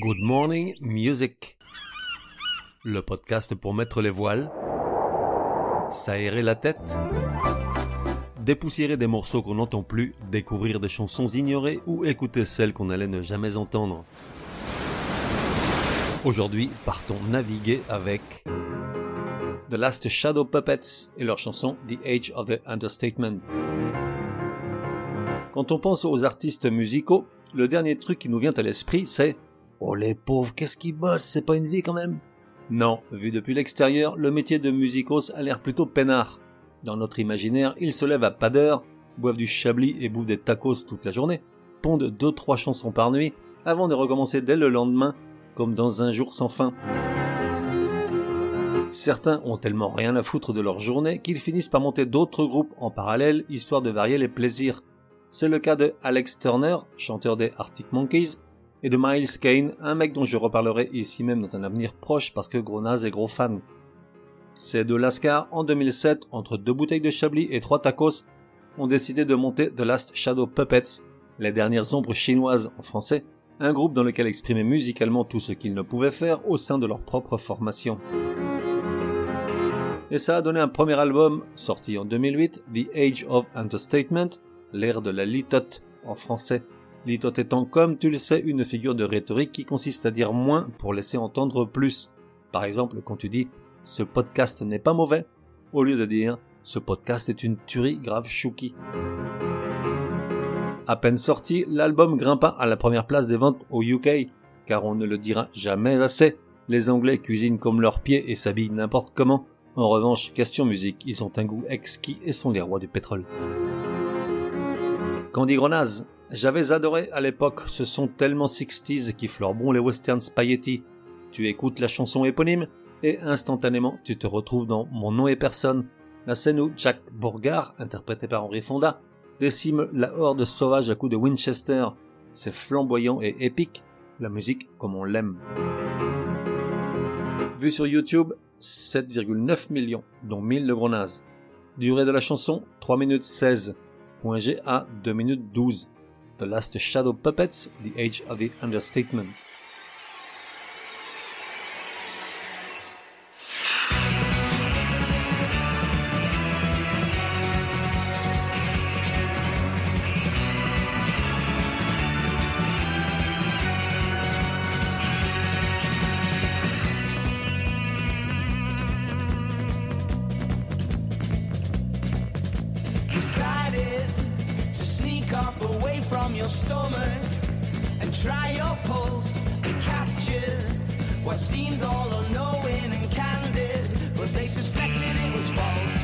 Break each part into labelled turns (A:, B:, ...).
A: Good Morning Music. Le podcast pour mettre les voiles, s'aérer la tête, dépoussiérer des morceaux qu'on n'entend plus, découvrir des chansons ignorées ou écouter celles qu'on allait ne jamais entendre. Aujourd'hui, partons naviguer avec The Last Shadow Puppets et leur chanson The Age of the Understatement. Quand on pense aux artistes musicaux, le dernier truc qui nous vient à l'esprit, c'est Oh les pauvres, qu'est-ce qu'ils bossent, c'est pas une vie quand même Non, vu depuis l'extérieur, le métier de musicos a l'air plutôt peinard. Dans notre imaginaire, ils se lèvent à pas d'heure, boivent du chablis et bouffent des tacos toute la journée, pondent deux trois chansons par nuit, avant de recommencer dès le lendemain, comme dans un jour sans fin. Certains ont tellement rien à foutre de leur journée qu'ils finissent par monter d'autres groupes en parallèle, histoire de varier les plaisirs. C'est le cas de Alex Turner, chanteur des Arctic Monkeys, et de Miles Kane, un mec dont je reparlerai ici même dans un avenir proche parce que gros est gros fan. Ces deux lascars, en 2007, entre deux bouteilles de Chablis et trois tacos, ont décidé de monter The Last Shadow Puppets, les dernières ombres chinoises en français, un groupe dans lequel exprimer musicalement tout ce qu'ils ne pouvaient faire au sein de leur propre formation. Et ça a donné un premier album, sorti en 2008, The Age of Understatement, l'ère de la litote en français, Litote étant, comme tu le sais, une figure de rhétorique qui consiste à dire moins pour laisser entendre plus. Par exemple, quand tu dis ce podcast n'est pas mauvais, au lieu de dire ce podcast est une tuerie grave chouki. À peine sorti, l'album grimpa à la première place des ventes au UK, car on ne le dira jamais assez, les Anglais cuisinent comme leurs pieds et s'habillent n'importe comment. En revanche, question musique, ils ont un goût exquis et sont les rois du pétrole. Candy Grenaz, j'avais adoré à l'époque ce son tellement 60s qui fleure bon les westerns spaghetti. Tu écoutes la chanson éponyme et instantanément tu te retrouves dans Mon nom et personne, la scène où Jack Bourgard, interprété par Henri Fonda, décime la horde sauvage à coups de Winchester. C'est flamboyant et épique, la musique comme on l'aime. Vu sur YouTube, 7,9 millions, dont 1000 de gros Durée de la chanson, 3 minutes 16. Point G à 2 minutes 12. The Last Shadow Puppets, The Age of the Understatement. From your stomach and try your pulse and captured what seemed all unknowing and candid, but they suspected it was false.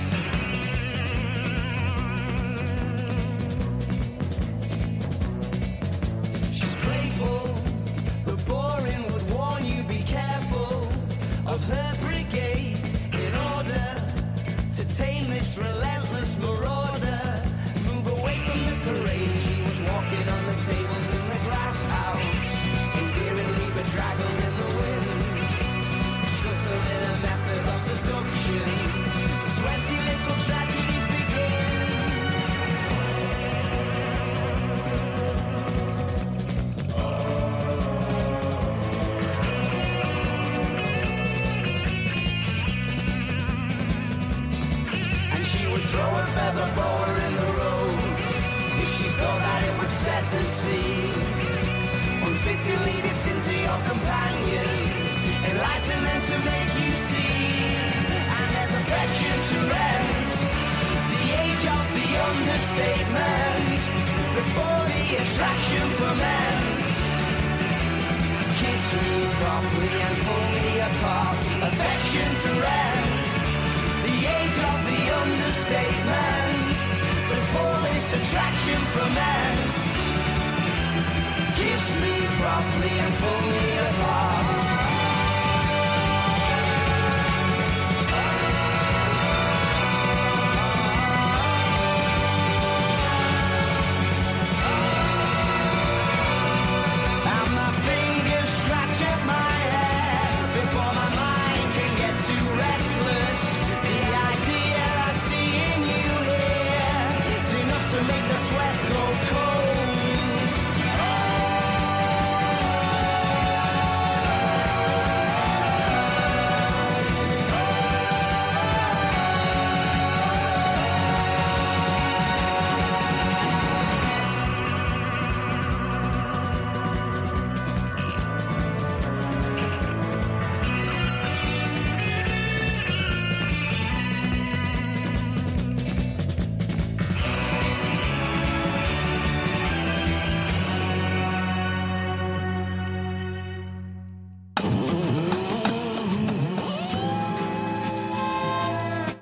A: Walking on the tables in the glass house, endearingly bedraggled in the wind. Subtle in a method of seduction. Twenty little tragedies begin. And she would throw a feather boa set the scene. Unfittingly dipped into your companions, enlighten them to make you see. And there's affection to rent, the age of the understatement, before the attraction ferments. Kiss me properly and pull me apart, affection to rent, the age of the understatement, before this attraction ferments. Kiss me properly and pull me apart.